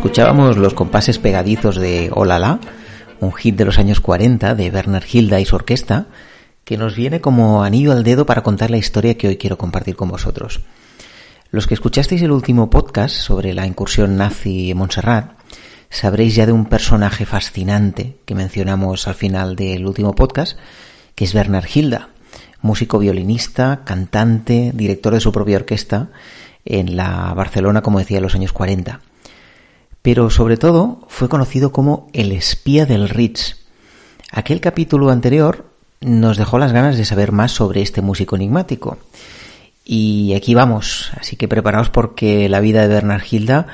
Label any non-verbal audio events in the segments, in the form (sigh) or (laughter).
Escuchábamos los compases pegadizos de Olala, un hit de los años 40 de Werner Hilda y su orquesta, que nos viene como anillo al dedo para contar la historia que hoy quiero compartir con vosotros. Los que escuchasteis el último podcast sobre la incursión nazi en Montserrat, sabréis ya de un personaje fascinante que mencionamos al final del último podcast, que es Bernard Hilda, músico violinista, cantante, director de su propia orquesta en la Barcelona, como decía, en los años 40. Pero sobre todo fue conocido como el espía del Ritz. Aquel capítulo anterior nos dejó las ganas de saber más sobre este músico enigmático. Y aquí vamos, así que preparaos porque la vida de Bernard Hilda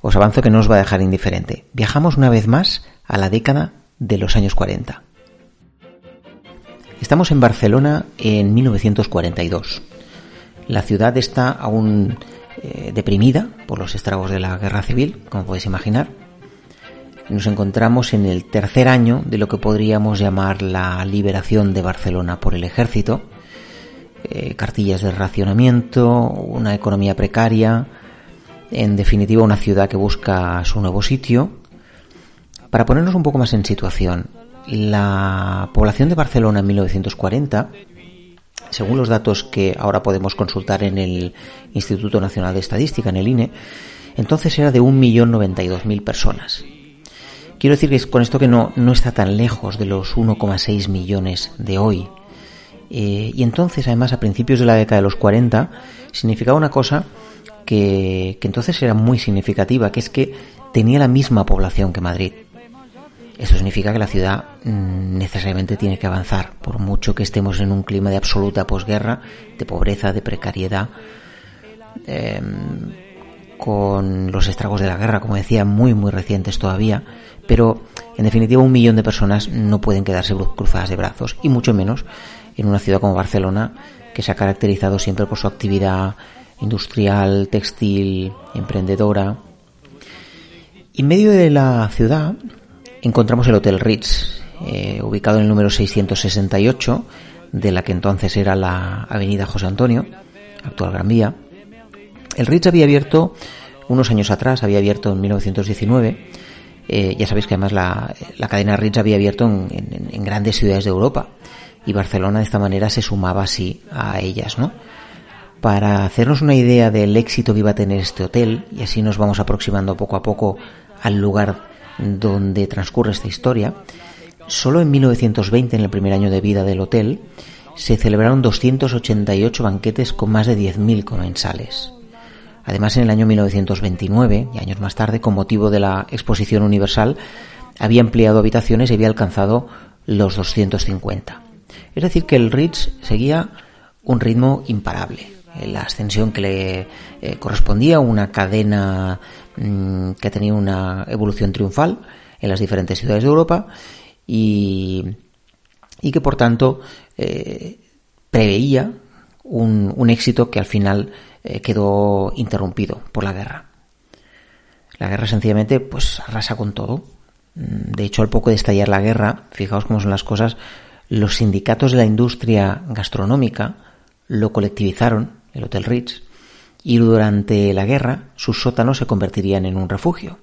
os avanzo que no os va a dejar indiferente. Viajamos una vez más a la década de los años 40. Estamos en Barcelona en 1942. La ciudad está aún eh, deprimida por los estragos de la guerra civil, como podéis imaginar. Nos encontramos en el tercer año de lo que podríamos llamar la liberación de Barcelona por el ejército. Eh, cartillas de racionamiento, una economía precaria, en definitiva una ciudad que busca su nuevo sitio. Para ponernos un poco más en situación, la población de Barcelona en 1940, según los datos que ahora podemos consultar en el Instituto Nacional de Estadística, en el INE, entonces era de 1.092.000 personas. Quiero decir que con esto que no, no está tan lejos de los 1,6 millones de hoy. Eh, y entonces, además, a principios de la década de los 40, significaba una cosa que, que entonces era muy significativa, que es que tenía la misma población que Madrid. Eso significa que la ciudad mm, necesariamente tiene que avanzar, por mucho que estemos en un clima de absoluta posguerra, de pobreza, de precariedad, eh, con los estragos de la guerra, como decía, muy, muy recientes todavía, pero en definitiva un millón de personas no pueden quedarse cruzadas de brazos, y mucho menos en una ciudad como Barcelona, que se ha caracterizado siempre por su actividad industrial, textil, emprendedora. Y en medio de la ciudad encontramos el Hotel Ritz, eh, ubicado en el número 668 de la que entonces era la Avenida José Antonio, actual Gran Vía. El Ritz había abierto unos años atrás, había abierto en 1919. Eh, ya sabéis que además la, la, cadena Ritz había abierto en, en, en, grandes ciudades de Europa y Barcelona de esta manera se sumaba así a ellas, ¿no? Para hacernos una idea del éxito que iba a tener este hotel y así nos vamos aproximando poco a poco al lugar donde transcurre esta historia, solo en 1920, en el primer año de vida del hotel, se celebraron 288 banquetes con más de 10.000 comensales. Además, en el año 1929, y años más tarde, con motivo de la Exposición Universal, había ampliado habitaciones y había alcanzado los 250. Es decir, que el Ritz seguía un ritmo imparable. La ascensión que le eh, correspondía una cadena mmm, que tenía una evolución triunfal en las diferentes ciudades de Europa y, y que por tanto eh, preveía un, un, éxito que al final eh, quedó interrumpido por la guerra. La guerra sencillamente pues arrasa con todo. De hecho, al poco de estallar la guerra, fijaos cómo son las cosas, los sindicatos de la industria gastronómica lo colectivizaron, el Hotel Ritz, y durante la guerra sus sótanos se convertirían en un refugio.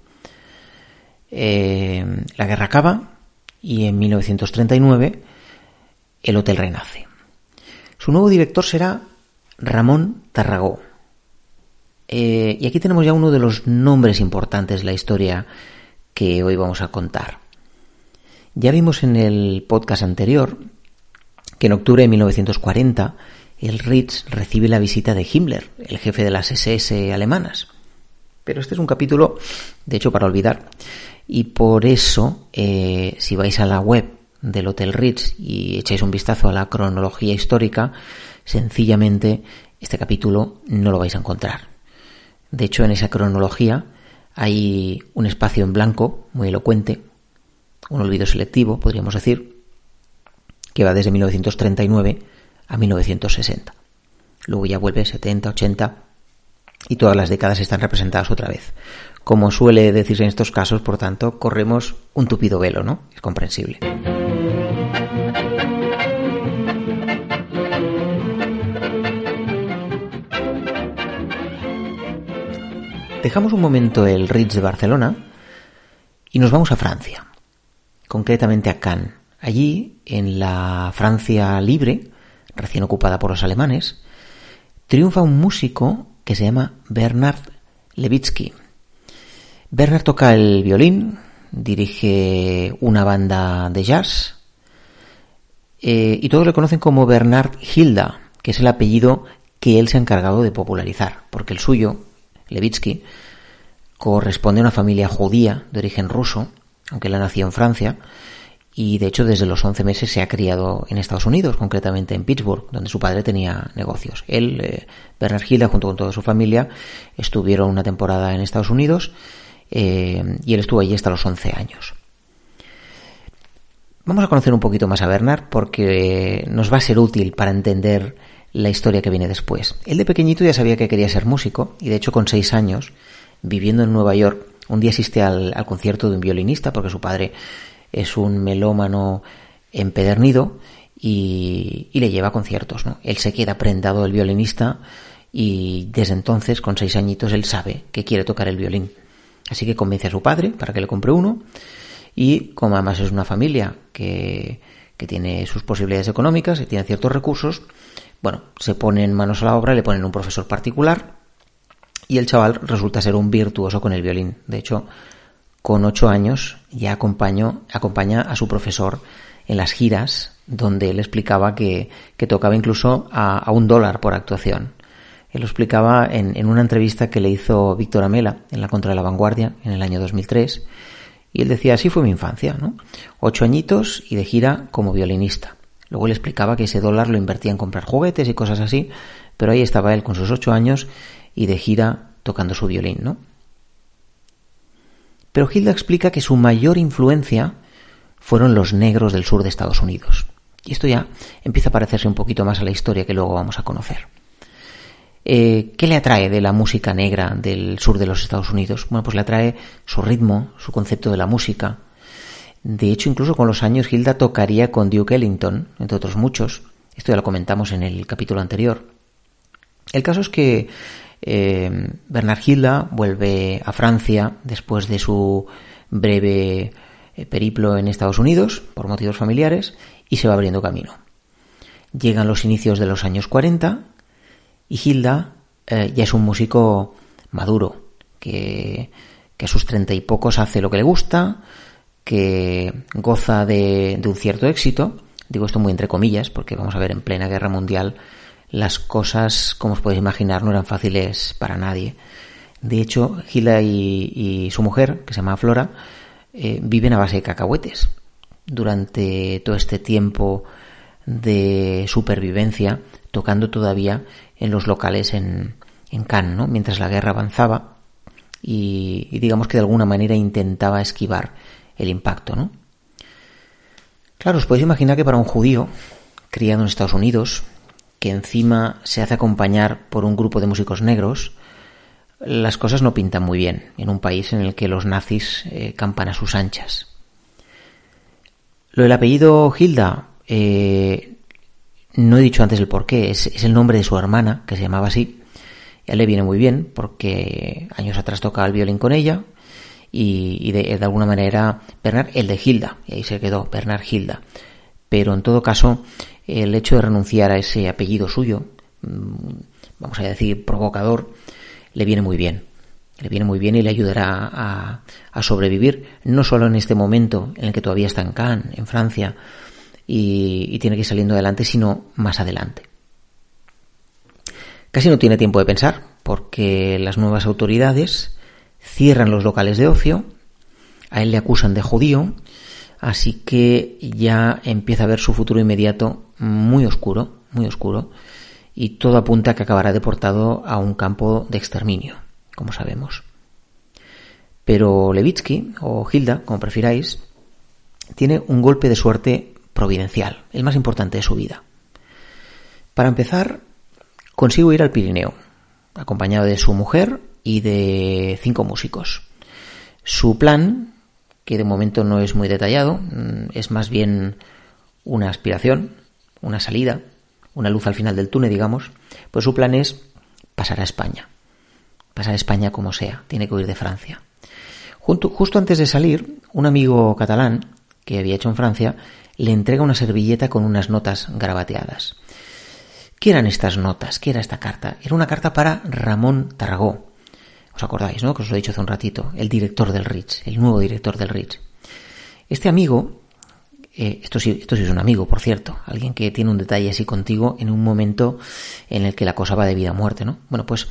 Eh, la guerra acaba y en 1939 el hotel renace. Su nuevo director será Ramón Tarragó. Eh, y aquí tenemos ya uno de los nombres importantes de la historia que hoy vamos a contar. Ya vimos en el podcast anterior que en octubre de 1940 el Ritz recibe la visita de Himmler, el jefe de las SS alemanas. Pero este es un capítulo, de hecho, para olvidar. y por eso, eh, si vais a la web del Hotel Ritz y echáis un vistazo a la cronología histórica, sencillamente este capítulo no lo vais a encontrar. De hecho, en esa cronología hay un espacio en blanco muy elocuente, un olvido selectivo, podríamos decir, que va desde 1939 a 1960. Luego ya vuelve 70, 80 y todas las décadas están representadas otra vez. Como suele decirse en estos casos, por tanto, corremos un tupido velo, ¿no? Es comprensible. Dejamos un momento el Ritz de Barcelona y nos vamos a Francia, concretamente a Cannes. Allí, en la Francia libre, recién ocupada por los alemanes, triunfa un músico que se llama Bernard Levitsky. Bernard toca el violín, dirige una banda de jazz eh, y todos le conocen como Bernard Hilda, que es el apellido que él se ha encargado de popularizar, porque el suyo, Levitsky, corresponde a una familia judía de origen ruso, aunque él nació en Francia, y de hecho desde los 11 meses se ha criado en Estados Unidos, concretamente en Pittsburgh, donde su padre tenía negocios. Él, eh, Bernard Hilda, junto con toda su familia, estuvieron una temporada en Estados Unidos eh, y él estuvo allí hasta los 11 años. Vamos a conocer un poquito más a Bernard porque nos va a ser útil para entender la historia que viene después. Él de pequeñito ya sabía que quería ser músico y de hecho con seis años, viviendo en Nueva York, un día asiste al, concierto de un violinista porque su padre es un melómano empedernido y, le lleva conciertos. ¿no? Él se queda prendado del violinista y desde entonces, con seis añitos, él sabe que quiere tocar el violín. Así que convence a su padre para que le compre uno y como además es una familia que, que tiene sus posibilidades económicas y tiene ciertos recursos, bueno, se ponen manos a la obra, le ponen un profesor particular y el chaval resulta ser un virtuoso con el violín. De hecho, con ocho años ya acompañó, acompaña a su profesor en las giras donde él explicaba que, que tocaba incluso a, un dólar por actuación. Él lo explicaba en, en, una entrevista que le hizo Víctor Amela en la Contra de la Vanguardia en el año 2003 y él decía, así fue mi infancia, ¿no? Ocho añitos y de gira como violinista. Luego le explicaba que ese dólar lo invertía en comprar juguetes y cosas así, pero ahí estaba él con sus ocho años y de gira tocando su violín, ¿no? Pero Hilda explica que su mayor influencia fueron los negros del sur de Estados Unidos. Y esto ya empieza a parecerse un poquito más a la historia que luego vamos a conocer. Eh, ¿Qué le atrae de la música negra del sur de los Estados Unidos? Bueno, pues le atrae su ritmo, su concepto de la música, de hecho, incluso con los años, Hilda tocaría con Duke Ellington, entre otros muchos. Esto ya lo comentamos en el capítulo anterior. El caso es que eh, Bernard Hilda vuelve a Francia después de su breve eh, periplo en Estados Unidos por motivos familiares y se va abriendo camino. Llegan los inicios de los años 40 y Hilda eh, ya es un músico maduro que, que a sus treinta y pocos hace lo que le gusta, que goza de, un cierto éxito. Digo esto muy entre comillas, porque vamos a ver, en plena guerra mundial las cosas, como os podéis imaginar, no eran fáciles para nadie. De hecho, Gila y, su mujer, que se llama Flora, eh, viven a base de cacahuetes. Durante todo este tiempo de supervivencia, tocando todavía en los locales en, en Cannes, ¿no? mientras la guerra avanzaba y, y digamos que de alguna manera intentaba esquivar el impacto, ¿no? Claro, os podéis imaginar que para un judío criado en Estados Unidos, que encima se hace acompañar por un grupo de músicos negros, las cosas no pintan muy bien en un país en el que los nazis eh, campan a sus anchas. Lo del apellido Hilda, eh, no he dicho antes el porqué, es, el nombre de su hermana, que se llamaba así. Y a él le viene muy bien porque años atrás tocaba el violín con ella y, de, alguna manera Bernard el de Hilda, y ahí se quedó Bernard Hilda. Pero en todo caso, el hecho de renunciar a ese apellido suyo, mm, vamos a decir provocador, le viene muy bien. Le viene muy bien y le ayudará a, a sobrevivir, no solo en este momento en el que todavía está en Cannes, en Francia, y, y tiene que ir saliendo adelante, sino más adelante. Casi no tiene tiempo de pensar, porque las nuevas autoridades cierran los locales de ocio, A él le acusan de judío, así que ya empieza a ver su futuro inmediato muy oscuro, muy oscuro, y todo apunta a que acabará deportado a un campo de exterminio, como sabemos. Pero Levitsky, o Hilda, como prefiráis, tiene un golpe de suerte providencial, el más importante de su vida. Para empezar, consigo ir al Pirineo, acompañado de su mujer y de cinco músicos. Su plan, que de momento no es muy detallado, mm, es más bien una aspiración, una salida, una luz al final del túnel, digamos, pues su plan es pasar a España. Pasar a España como sea, tiene que huir de Francia. justo antes de salir, un amigo catalán que había hecho en Francia le entrega una servilleta con unas notas grabateadas. ¿Qué eran estas notas? ¿Qué era esta carta? Era una carta para Ramón Tarragó. ¿Os acordáis, no? Que os lo he dicho hace un ratito. El director del Ritz, el nuevo director del Ritz. Este amigo, eh, esto, sí, esto sí es un amigo, por cierto, alguien que tiene un detalle así contigo en un momento en el que la cosa va de vida a muerte, ¿no? Bueno, pues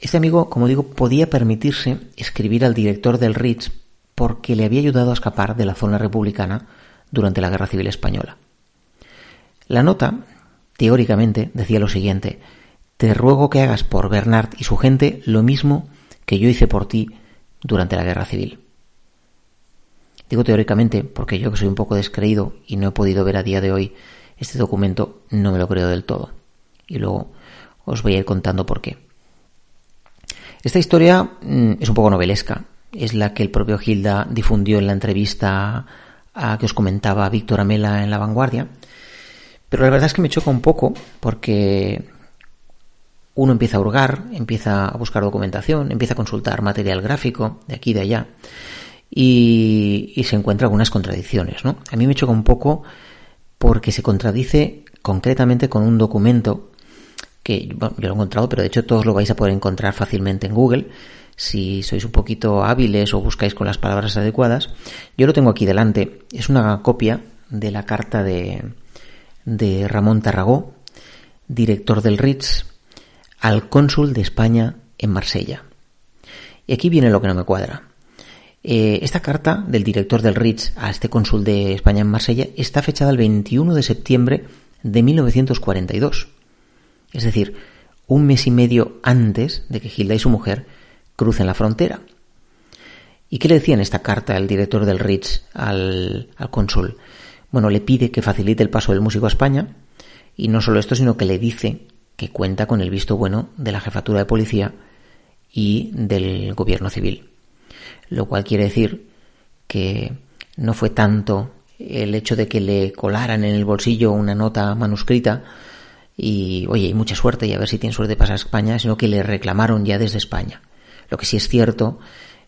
este amigo, como digo, podía permitirse escribir al director del Ritz porque le había ayudado a escapar de la zona republicana durante la Guerra Civil Española. La nota, teóricamente, decía lo siguiente, te ruego que hagas por Bernard y su gente lo mismo que yo hice por ti durante la Guerra Civil. Digo teóricamente porque yo que soy un poco descreído y no he podido ver a día de hoy este documento, no me lo creo del todo. Y luego os voy a ir contando por qué. Esta historia mm, es un poco novelesca. Es la que el propio Gilda difundió en la entrevista a que os comentaba Víctor Amela en La Vanguardia. Pero la verdad es que me choca un poco porque uno empieza a hurgar, empieza a buscar documentación, empieza a consultar material gráfico de aquí y de allá y, se encuentra algunas contradicciones. ¿no? A mí me choca un poco porque se contradice concretamente con un documento que yo lo he encontrado, pero de hecho todos lo vais a poder encontrar fácilmente en Google si sois un poquito hábiles o buscáis con las palabras adecuadas. Yo lo tengo aquí delante. Es una copia de la carta de, de Ramón Tarragó, director del Ritz, al cónsul de España en Marsella. Y aquí viene lo que no me cuadra. Eh, esta carta del director del Ritz a este cónsul de España en Marsella está fechada el 21 de septiembre de 1942. Es decir, un mes y medio antes de que Gilda y su mujer crucen la frontera. ¿Y qué le decía en esta carta el director del Ritz al, al cónsul? Bueno, le pide que facilite el paso del músico a España y no solo esto, sino que le dice que cuenta con el visto bueno de la jefatura de policía y del gobierno civil. Lo cual quiere decir que no fue tanto el hecho de que le colaran en el bolsillo una nota manuscrita y, oye, mucha suerte y a ver si tiene suerte pasar a España, sino que le reclamaron ya desde España. Lo que sí es cierto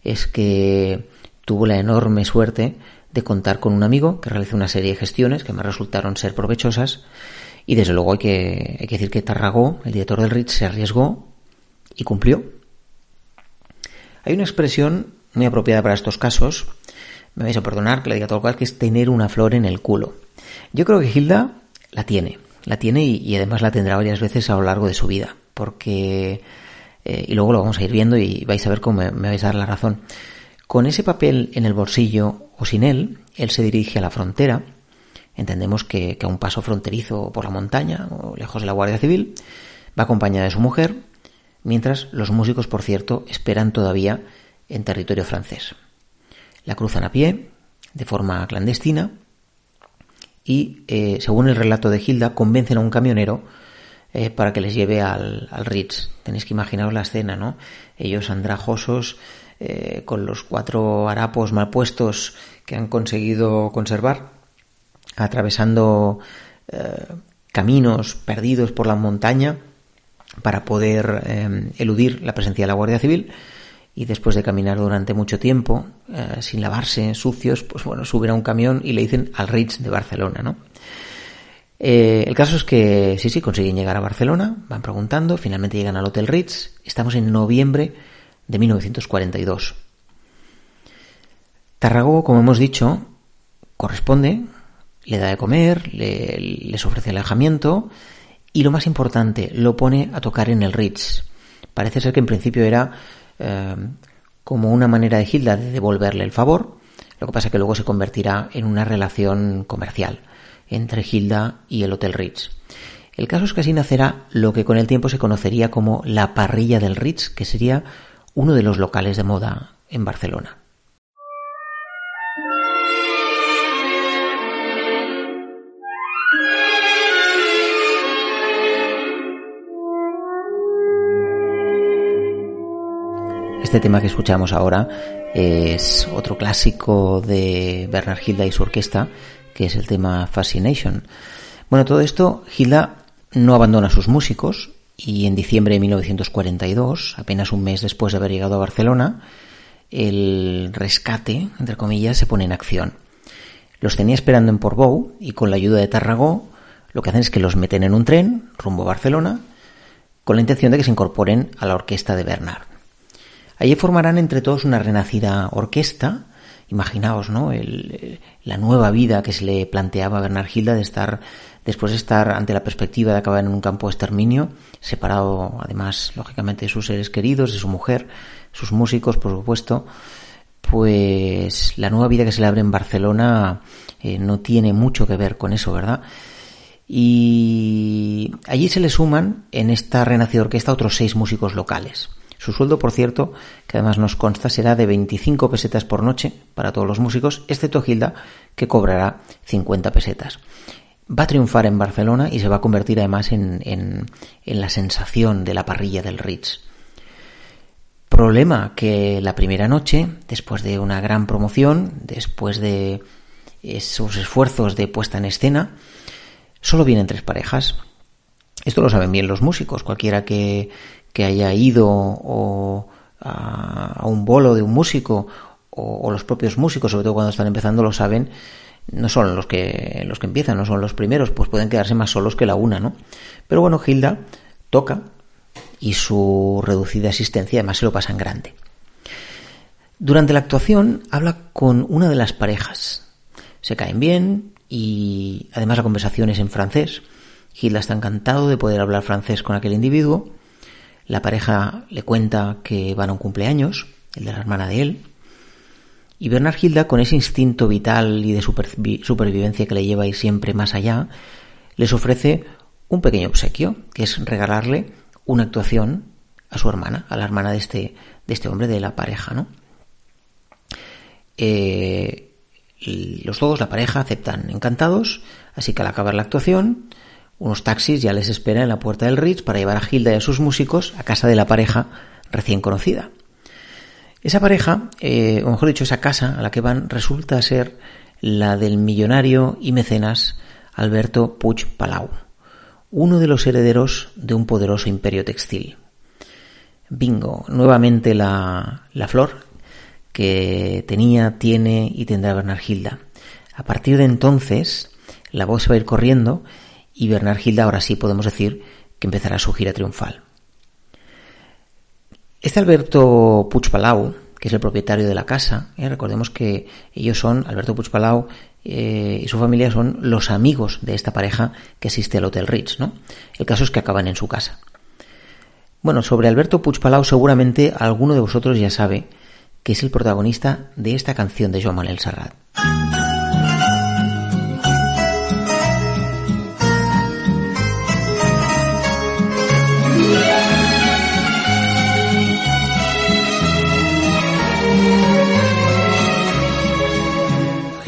es que tuvo la enorme suerte de contar con un amigo que realizó una serie de gestiones que me resultaron ser provechosas y desde luego hay que, hay que decir que Tarragó, el director del Ritz, se arriesgó y cumplió. Hay una expresión muy apropiada para estos casos, me vais a perdonar que le diga todo cual, que es tener una flor en el culo. Yo creo que Hilda la tiene, la tiene y, además la tendrá varias veces a lo largo de su vida, porque, eh, y luego lo vamos a ir viendo y vais a ver cómo me, vais a dar la razón. Con ese papel en el bolsillo o sin él, él se dirige a la frontera, entendemos que, que a un paso fronterizo por la montaña o lejos de la Guardia Civil, va acompañada de su mujer, mientras los músicos, por cierto, esperan todavía en territorio francés. La cruzan a pie, de forma clandestina, y, eh, según el relato de Hilda, convencen a un camionero eh, para que les lleve al, Ritz. Tenéis que imaginaros la escena, ¿no? Ellos andrajosos, eh, con los cuatro harapos mal puestos que han conseguido conservar, atravesando caminos perdidos por la montaña para poder eludir la presencia de la Guardia Civil y después de caminar durante mucho tiempo, eh, sin lavarse, sucios, pues bueno, suben a un camión y le dicen al Ritz de Barcelona, ¿no? Eh, el caso es que sí, sí, consiguen llegar a Barcelona, van preguntando, finalmente llegan al Hotel Ritz, estamos en noviembre de 1942. Tarragó, como hemos dicho, corresponde, le da de comer, le, les ofrece alejamiento y lo más importante, lo pone a tocar en el Ritz. Parece ser que en principio era eh, como una manera de Hilda de devolverle el favor, Lo que pasa es que luego se convertirá en una relación comercial entre Hilda y el Hotel Ritz. El caso es que así nacerá lo que con el tiempo se conocería como la parrilla del Ritz, que sería uno de los locales de moda en Barcelona. Este tema que escuchamos ahora es otro clásico de Bernard Hilda y su orquesta, que es el tema Fascination. Bueno, todo esto, Hilda no abandona a sus músicos y en diciembre de 1942, apenas un mes después de haber llegado a Barcelona, el rescate, entre comillas, se pone en acción. Los tenía esperando en Portbou y con la ayuda de Tarragó lo que hacen es que los meten en un tren rumbo a Barcelona con la intención de que se incorporen a la orquesta de Bernard. Allí formarán entre todos una renacida orquesta. Imaginaos, ¿no? la nueva vida que se le planteaba a Bernard Hilda de estar, después de estar ante la perspectiva de acabar en un campo de exterminio, separado además, lógicamente, de sus seres queridos, de su mujer, sus músicos, por supuesto, pues la nueva vida que se le abre en Barcelona eh, no tiene mucho que ver con eso, ¿verdad? Y allí se le suman en esta renacida orquesta otros seis músicos locales. Su sueldo, por cierto, que además nos consta, será de 25 pesetas por noche para todos los músicos, excepto Hilda, que cobrará 50 pesetas. Va a triunfar en Barcelona y se va a convertir además en, en, la sensación de la parrilla del Ritz. Problema que la primera noche, después de una gran promoción, después de esos esfuerzos de puesta en escena, solo vienen tres parejas. Esto lo saben bien los músicos. Cualquiera que, que haya ido o a, un bolo de un músico o, los propios músicos, sobre todo cuando están empezando, lo saben, no son los que, los que empiezan, no son los primeros, pues pueden quedarse más solos que la una, ¿no? Pero bueno, Hilda toca y su reducida existencia además se lo pasa en grande. Durante la actuación habla con una de las parejas. Se caen bien y además la conversación es en francés. Hilda está encantado de poder hablar francés con aquel individuo la pareja le cuenta que van a un cumpleaños, el de la hermana de él, y Bernard Hilda, con ese instinto vital y de supervivencia que le lleva ir siempre más allá, les ofrece un pequeño obsequio, que es regalarle una actuación a su hermana, a la hermana de este, de este hombre, de la pareja, ¿no? Eh, los dos, la pareja, aceptan encantados, así que al acabar la actuación, unos taxis ya les esperan en la puerta del Ritz para llevar a Hilda y a sus músicos a casa de la pareja recién conocida. Esa pareja, eh, o mejor dicho, esa casa a la que van, resulta ser la del millonario y mecenas Alberto Puig Palau, uno de los herederos de un poderoso imperio textil. Bingo, nuevamente la, la flor que tenía, tiene y tendrá Bernard A partir de entonces, la voz se va a ir corriendo y Bernard Hilda ahora sí podemos decir que empezará su gira triunfal. Este Alberto Puigpalau, que es el propietario de la casa, eh, recordemos que ellos son, Alberto Puigpalau eh, y su familia son los amigos de esta pareja que asiste al Hotel Ritz, ¿no? El caso es que acaban en su casa. Bueno, sobre Alberto Puigpalau seguramente alguno de vosotros ya sabe que es el protagonista de esta canción de Joan Manuel Serrat.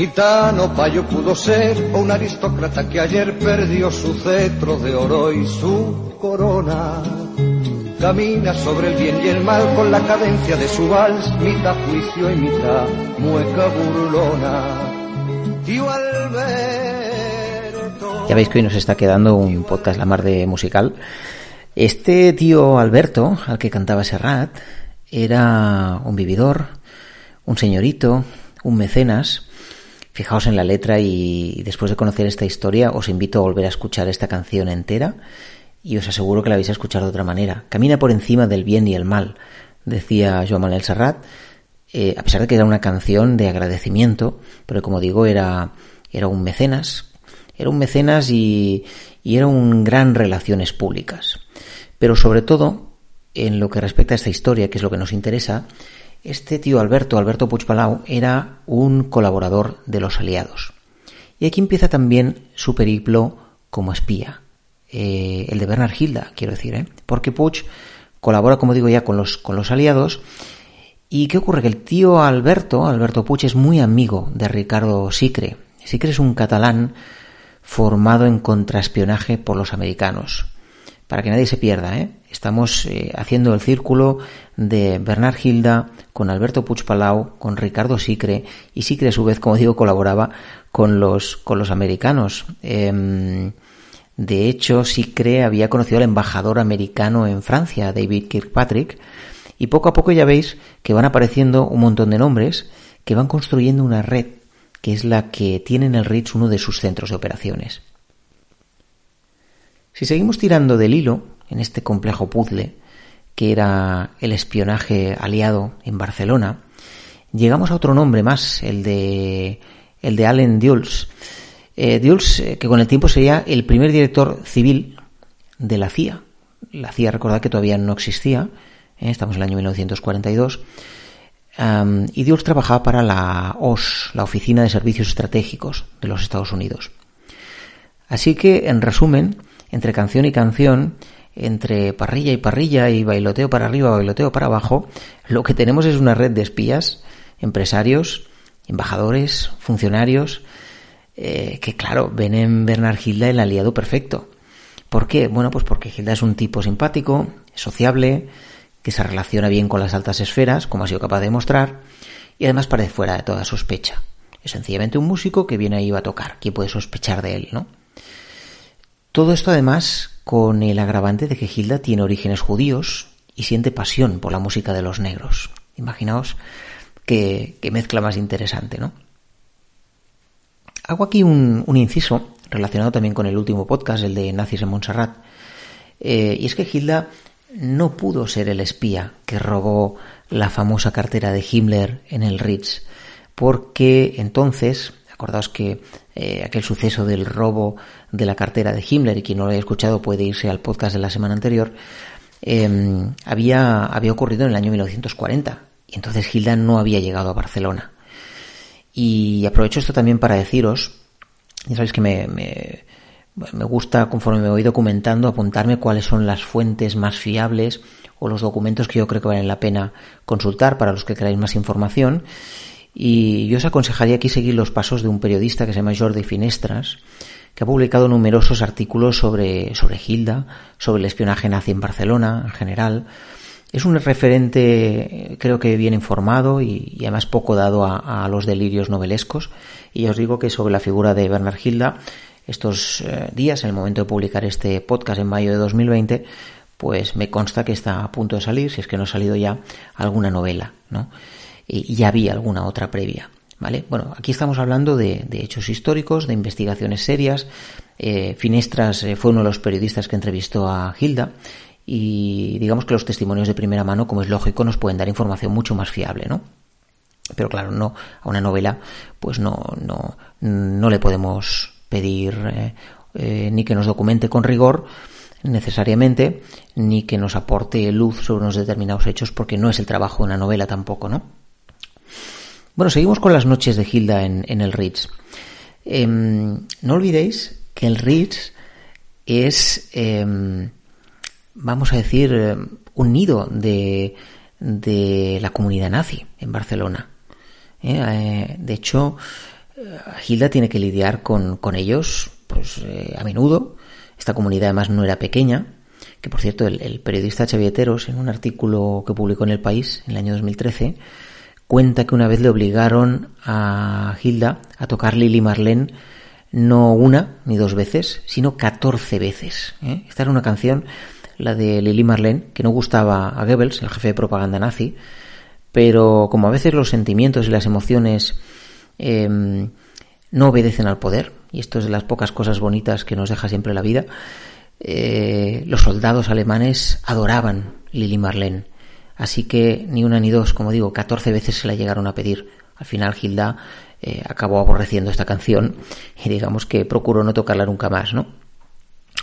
Gitano payo pudo ser un aristócrata que ayer perdió su cetro de oro y su corona. Camina sobre el bien y el mal con la cadencia de su vals, mitad juicio y mitad mueca burlona. Tío Alberto. Ya veis que hoy nos está quedando un podcast la mar de musical. Este tío Alberto, al que cantaba Serrat, era un vividor, un señorito, un mecenas, Fijaos en la letra y después de conocer esta historia os invito a volver a escuchar esta canción entera y os aseguro que la vais a escuchar de otra manera. Camina por encima del bien y el mal, decía Joan Manuel Serrat, eh, a pesar de que era una canción de agradecimiento, pero como digo, era, era un mecenas, era un mecenas y, y era un gran relaciones públicas. Pero sobre todo, en lo que respecta a esta historia, que es lo que nos interesa, Este tío Alberto, Alberto Puigpalau, era un colaborador de los aliados. Y aquí empieza también su periplo como espía. Eh, el de Bernard Hilda, quiero decir, ¿eh? porque Puig colabora, como digo ya, con los, con los aliados. ¿Y qué ocurre? Que el tío Alberto, Alberto Puig, es muy amigo de Ricardo Sicre. Sicre es un catalán formado en contraespionaje por los americanos. Para que nadie se pierda, ¿eh? estamos eh, haciendo el círculo de Bernard Hilda con Alberto Puigpalau, con Ricardo Sicre, y Sicre a su vez, como digo, colaboraba con los, con los americanos. Em, de hecho, Sicre había conocido al embajador americano en Francia, David Kirkpatrick, y poco a poco ya veis que van apareciendo un montón de nombres que van construyendo una red que es la que tiene en el Ritz uno de sus centros de operaciones. Si seguimos tirando del hilo en este complejo puzzle que era el espionaje aliado en Barcelona, llegamos a otro nombre más, el de el de Allen Dulles. Eh, Dulles, eh, que con el tiempo sería el primer director civil de la CIA. La CIA, recordad que todavía no existía, eh, estamos en el año 1942 y Dulles trabajaba para la OS, la Oficina de Servicios Estratégicos de los Estados Unidos. Así que, en resumen, entre canción y canción, entre parrilla y parrilla y bailoteo para arriba, bailoteo para abajo, lo que tenemos es una red de espías, empresarios, embajadores, funcionarios, eh, que claro, ven en Bernard Hilda el aliado perfecto. ¿Por qué? Bueno, pues porque Hilda es un tipo simpático, sociable, que se relaciona bien con las altas esferas, como ha sido capaz de demostrar, y además parece fuera de toda sospecha. Es sencillamente un músico que viene ahí a tocar. ¿Quién puede sospechar de él, no? Todo esto además con el agravante de que Hilda tiene orígenes judíos y siente pasión por la música de los negros. Imaginaos qué, mezcla más interesante, ¿no? Hago aquí un, inciso relacionado también con el último podcast, el de Nazis en Montserrat. Eh, y es que Hilda no pudo ser el espía que robó la famosa cartera de Himmler en el Ritz, porque entonces, acordaos que eh, aquel suceso del robo de la cartera de Himmler, y quien no lo haya escuchado puede irse al podcast de la semana anterior, em, había, había ocurrido en el año 1940, y entonces Hilda no había llegado a Barcelona. Y aprovecho esto también para deciros, ya sabéis que me me gusta, conforme me voy documentando, apuntarme cuáles son las fuentes más fiables o los documentos que yo creo que valen la pena consultar para los que queráis más información. Y yo os aconsejaría aquí seguir los pasos de un periodista que se llama Jordi Finestras, que ha publicado numerosos artículos sobre, sobre Hilda, sobre el espionaje nazi en Barcelona en general. Es un referente, creo que bien informado y, además poco dado a, los delirios novelescos. Y os digo que sobre la figura de Bernard Hilda estos eh, días, en el momento de publicar este podcast en mayo de 2020, pues me consta que está a punto de salir, si es que no ha salido ya, alguna novela, ¿no? Y ya había alguna otra previa, ¿vale? Bueno, aquí estamos hablando de, hechos históricos, de investigaciones serias. Eh, Finestras eh, fue uno de los periodistas que entrevistó a Hilda y digamos que los testimonios de primera mano, como es lógico, nos pueden dar información mucho más fiable, ¿no? Pero claro, no a una novela, pues no, no, no le podemos pedir eh, eh, ni que nos documente con rigor necesariamente, ni que nos aporte luz sobre unos determinados hechos, porque no es el trabajo de una novela tampoco, ¿no? Bueno, seguimos con las noches de Hilda en, el Ritz. Em, no olvidéis que el Ritz es, em, vamos a decir, em, un nido de, de la comunidad nazi en Barcelona. ¿eh? de hecho, Hilda tiene que lidiar con, ellos pues, eh, a menudo. Esta comunidad además no era pequeña, que por cierto el, periodista Chavieteros en un artículo que publicó en El País en el año 2013 cuenta que una vez le obligaron a Hilda a tocar Lili Marlene no una ni dos veces, sino 14 veces. ¿eh? Esta era una canción, la de Lili Marlene, que no gustaba a Goebbels, el jefe de propaganda nazi, pero como a veces los sentimientos y las emociones Em, no obedecen al poder, y esto es de las pocas cosas bonitas que nos deja siempre la vida, eh, los soldados alemanes adoraban Lili Marlene. Así que ni una ni dos, como digo, 14 veces se la llegaron a pedir. Al final Hilda eh, acabó aborreciendo esta canción y digamos que procuró no tocarla nunca más, ¿no?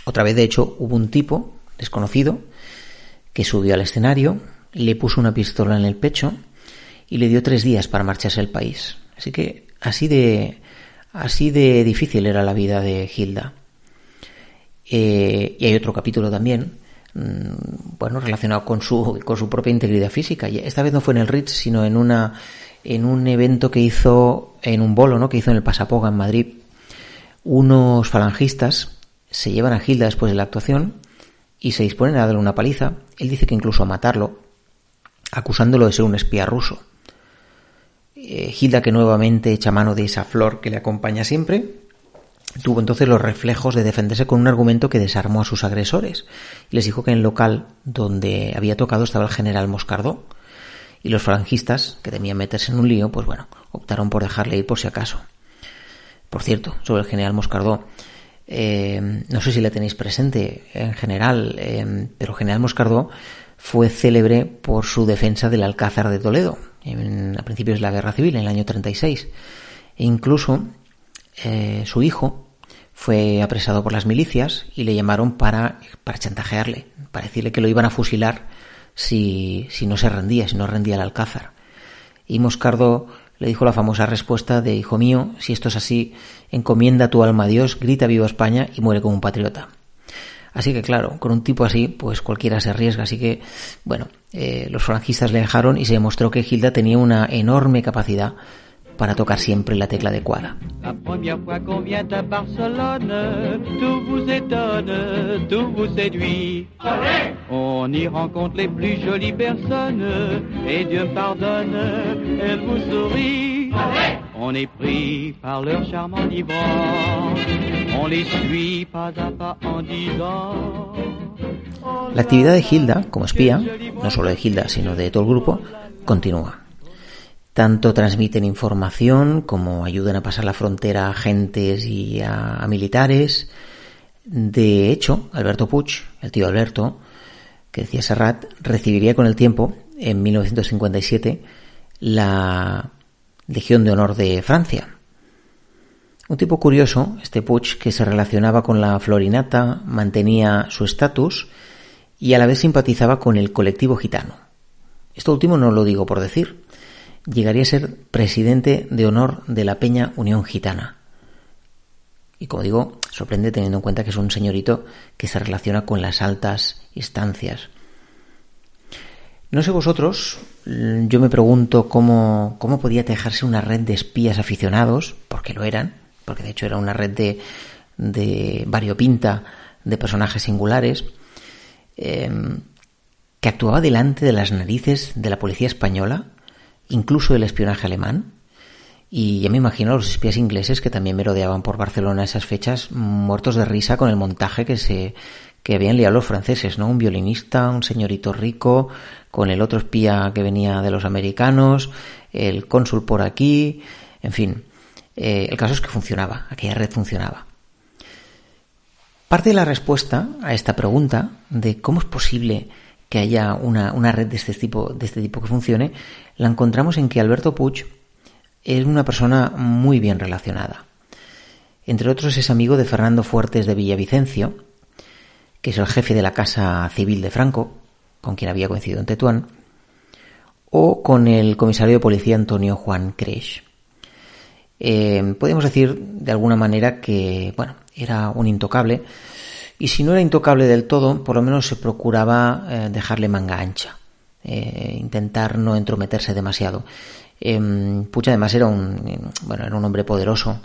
Otra vez, de hecho, hubo un tipo desconocido que subió al escenario, le puso una pistola en el pecho y le dio tres días para marcharse al país. Así que así de, así de difícil era la vida de Hilda. Eh, y hay otro capítulo también, bueno, relacionado con su, con su propia integridad física. Y esta vez no fue en el Ritz, sino en una, en un evento que hizo, en un bolo, ¿no? Que hizo en el Pasapoga, en Madrid. Unos falangistas se llevan a Hilda después de la actuación y se disponen a darle una paliza. Él dice que incluso a matarlo, acusándolo de ser un espía ruso. Eh, Hilda, que nuevamente echa mano de esa flor que le acompaña siempre, tuvo entonces los reflejos de defenderse con un argumento que desarmó a sus agresores les dijo que en el local donde había tocado estaba el general Moscardó y los falangistas, que temían meterse en un lío, pues bueno, optaron por dejarle ir por si acaso. Por cierto, sobre el general Moscardó, eh, no sé si le tenéis presente en general, eh, pero general Moscardó fue célebre por su defensa del Alcázar de Toledo, a principios de la Guerra Civil, en el año 36. E incluso eh, su hijo fue apresado por las milicias y le llamaron para, para chantajearle, para decirle que lo iban a fusilar si, si no se rendía, si no rendía el Alcázar. Y Moscardo le dijo la famosa respuesta de Hijo mío, si esto es así, encomienda tu alma a Dios, grita viva España y muere como un patriota. Así que claro, con un tipo así, pues cualquiera se arriesga. Así que, bueno, eh, los franquistas le dejaron y se demostró que Gilda tenía una enorme capacidad para tocar siempre la tecla adecuada. La première fois qu'on vient à Barcelone, tout vous étonne, tout vous séduit. On y rencontre les plus jolies personnes, et Dieu pardonne, elles vous sourient. On est pris par leur charmant divan, on les suit pas à pas en disant. La actividad de Hilda como espía, no solo de Hilda, sino de todo el grupo, continúa. Tanto transmiten información como ayudan a pasar la frontera a agentes y a, a militares. De hecho, Alberto Puig, el tío Alberto, que decía Serrat, recibiría con el tiempo, en 1957, la Legión de Honor de Francia. Un tipo curioso, este Puig, que se relacionaba con la Florinata, mantenía su estatus y a la vez simpatizaba con el colectivo gitano. Esto último no lo digo por decir. Llegaría a ser presidente de honor de la Peña Unión Gitana. Y como digo, sorprende teniendo en cuenta que es un señorito que se relaciona con las altas instancias. No sé vosotros, yo me pregunto cómo, cómo podía tejarse una red de espías aficionados, porque lo eran, porque de hecho era una red de, de variopinta de personajes singulares, eh, que actuaba delante de las narices de la policía española, incluso del espionaje alemán. Y ya me imagino a los espías ingleses que también merodeaban por Barcelona esas fechas, muertos de risa con el montaje que se que habían liado los franceses, ¿no? Un violinista, un señorito rico, con el otro espía que venía de los americanos, el cónsul por aquí, en fin. Eh, el caso es que funcionaba, aquella red funcionaba. Parte de la respuesta a esta pregunta de cómo es posible que haya una, una red de este, tipo, de este tipo que funcione, la encontramos en que Alberto Puig es una persona muy bien relacionada. Entre otros es amigo de Fernando Fuertes de Villavicencio, que es el jefe de la Casa Civil de Franco, con quien había coincidido en Tetuán, o con el comisario de policía Antonio Juan Cresch. Eh, podemos decir de alguna manera que, bueno, era un intocable, y si no era intocable del todo, por lo menos se procuraba eh, dejarle manga ancha, eh, intentar no entrometerse demasiado. Eh, Pucha además era un, bueno, era un hombre poderoso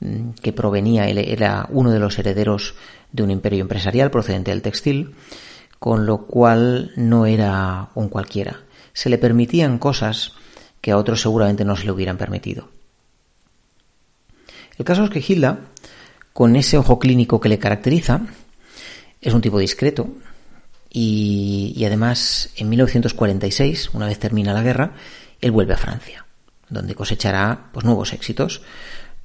mm, que provenía, él era uno de los herederos de un imperio empresarial procedente del textil, con lo cual no era un cualquiera. Se le permitían cosas que a otros seguramente no se le hubieran permitido. El caso es que Hilda, con ese ojo clínico que le caracteriza, es un tipo discreto y, y, además en 1946, una vez termina la guerra, él vuelve a Francia, donde cosechará pues, nuevos éxitos.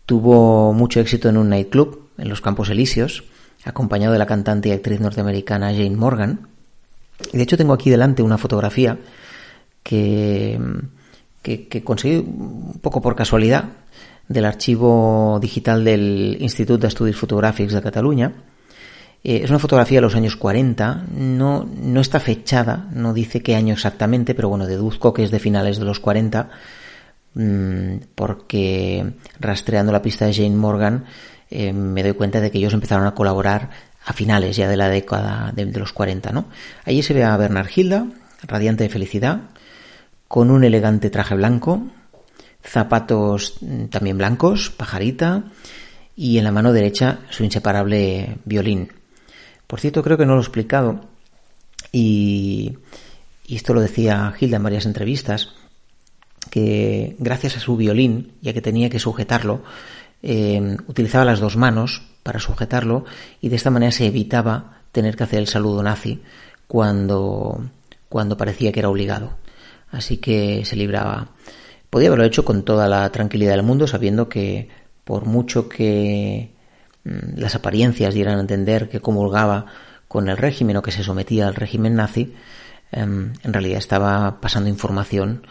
Tuvo mucho éxito en un nightclub en los Campos Elíseos, acompañado de la cantante y actriz norteamericana Jane Morgan. Y de hecho tengo aquí delante una fotografía que, que, que conseguí un poco por casualidad del archivo digital del Institut d'Estudis Fotogràfics de Catalunya, Eh, es una fotografía de los años 40, no, no está fechada, no dice qué año exactamente, pero bueno, deduzco que es de finales de los 40, mm, porque rastreando la pista de Jane Morgan eh, me doy cuenta de que ellos empezaron a colaborar a finales ya de la década de, de los 40, ¿no? Allí se ve a Bernard Hilda, radiante de felicidad, con un elegante traje blanco, zapatos mm, también blancos, pajarita, y en la mano derecha su inseparable violín. Por cierto, creo que no lo he explicado, y, y esto lo decía Hilda en varias entrevistas, que gracias a su violín, ya que tenía que sujetarlo, eh, utilizaba las dos manos para sujetarlo y de esta manera se evitaba tener que hacer el saludo nazi cuando, cuando parecía que era obligado. Así que se libraba. Podía haberlo hecho con toda la tranquilidad del mundo, sabiendo que por mucho que las apariencias dieran a entender que comulgaba con el régimen o que se sometía al régimen nazi, em, en realidad estaba pasando información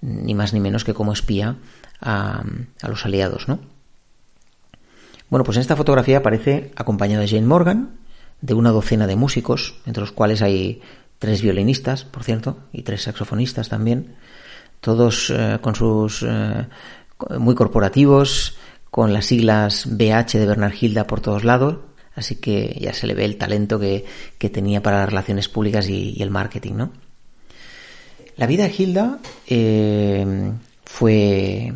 ni más ni menos que como espía a, a los aliados, ¿no? Bueno, pues en esta fotografía aparece acompañado de Jane Morgan, de una docena de músicos, entre los cuales hay tres violinistas, por cierto, y tres saxofonistas también, todos eh, con sus eh, muy corporativos, con las siglas BH de Bernard Hilda por todos lados, así que ya se le ve el talento que, que tenía para las relaciones públicas y, el marketing, ¿no? La vida de Hilda eh, fue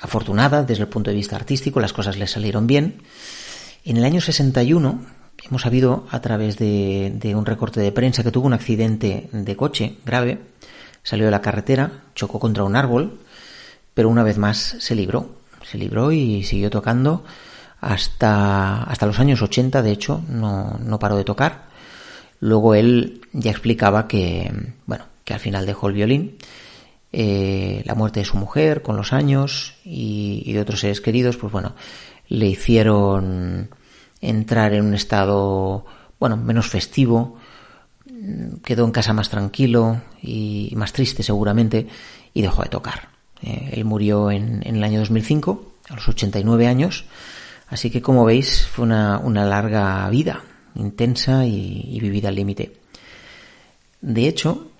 afortunada desde el punto de vista artístico, las cosas le salieron bien. En el año 61 hemos sabido a través de, un recorte de prensa que tuvo un accidente de coche grave, salió de la carretera, chocó contra un árbol, pero una vez más se libró, se libró y siguió tocando hasta, hasta los años 80, de hecho, no, no paró de tocar. Luego él ya explicaba que, bueno, que al final dejó el violín eh, la muerte de su mujer con los años y, y, de otros seres queridos, pues bueno, le hicieron entrar en un estado, bueno, menos festivo, quedó en casa más tranquilo y más triste seguramente y dejó de tocar. Eh, él murió en, en, el año 2005, a los 89 años, así que como veis fue una, larga vida, intensa y, y vivida al límite. De hecho,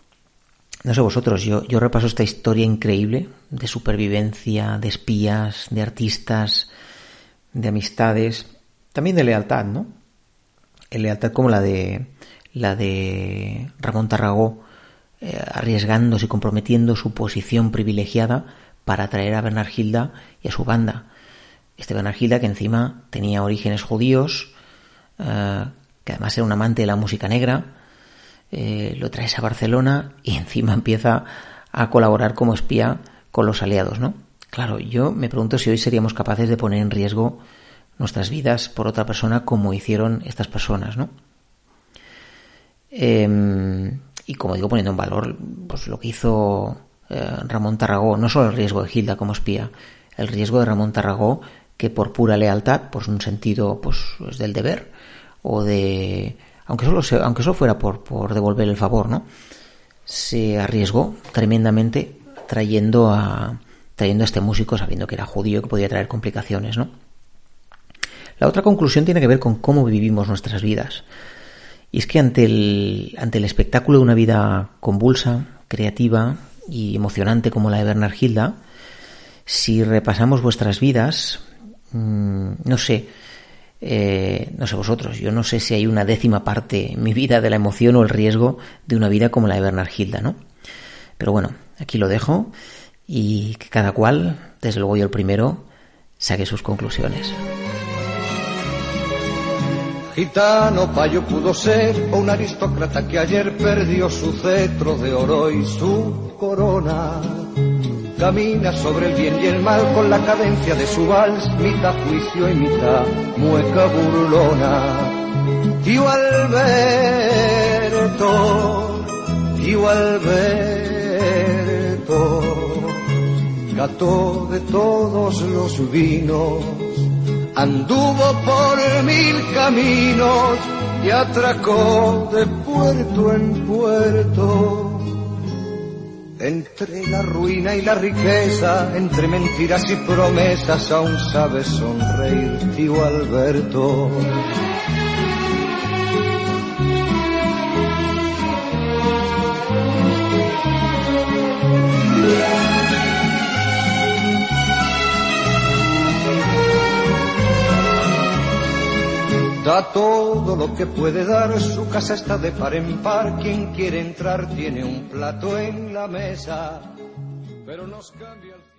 no sé vosotros, yo, yo repaso esta historia increíble de supervivencia, de espías, de artistas, de amistades, también de lealtad, ¿no? El lealtad como la de la de Ramón Tarragó, eh, arriesgándose y comprometiendo su posición privilegiada para atraer a Bernard Hilda y a su banda. Este Bernard Hilda que encima tenía orígenes judíos, eh, que además era un amante de la música negra, eh, lo traes a Barcelona y (laughs) encima empieza a colaborar como espía con los aliados, ¿no? Claro, yo me pregunto si hoy seríamos capaces de poner en riesgo nuestras vidas por otra persona como hicieron estas personas, ¿no? Eh, y como digo, poniendo en valor pues lo que hizo eh, Ramón Tarragó, no solo el riesgo de Hilda como espía, el riesgo de Ramón Tarragó que por pura lealtad, pues un sentido pues, del deber o de aunque solo, aunque solo fuera por, por devolver el favor, ¿no? Se arriesgó tremendamente trayendo a, trayendo a este músico sabiendo que era judío que podía traer complicaciones, ¿no? La otra conclusión tiene que ver con cómo vivimos nuestras vidas. Y es que ante el, ante el espectáculo de una vida convulsa, creativa y emocionante como la de Bernard Hilda, si repasamos vuestras vidas, mmm, no sé, eh, no sé vosotros, yo no sé si hay una décima parte en mi vida de la emoción o el riesgo de una vida como la de Bernard Hilda, ¿no? Pero bueno, aquí lo dejo y que cada cual, desde luego yo el primero, saque sus conclusiones. Gitano payo pudo ser o un aristócrata que ayer perdió su cetro de oro y su corona Camina sobre el bien y el mal con la cadencia de su vals, mitad juicio y mitad mueca burlona. Tío Alberto, tío Alberto, gato de todos los vinos, anduvo por mil caminos y atracó de puerto en puerto entre la ruina y la riqueza, entre mentiras y promesas, aún sabe sonreír, tío Alberto. Da todo lo que puede dar, su casa está de par en par, quien quiere entrar tiene un plato en la mesa, pero nos cambia el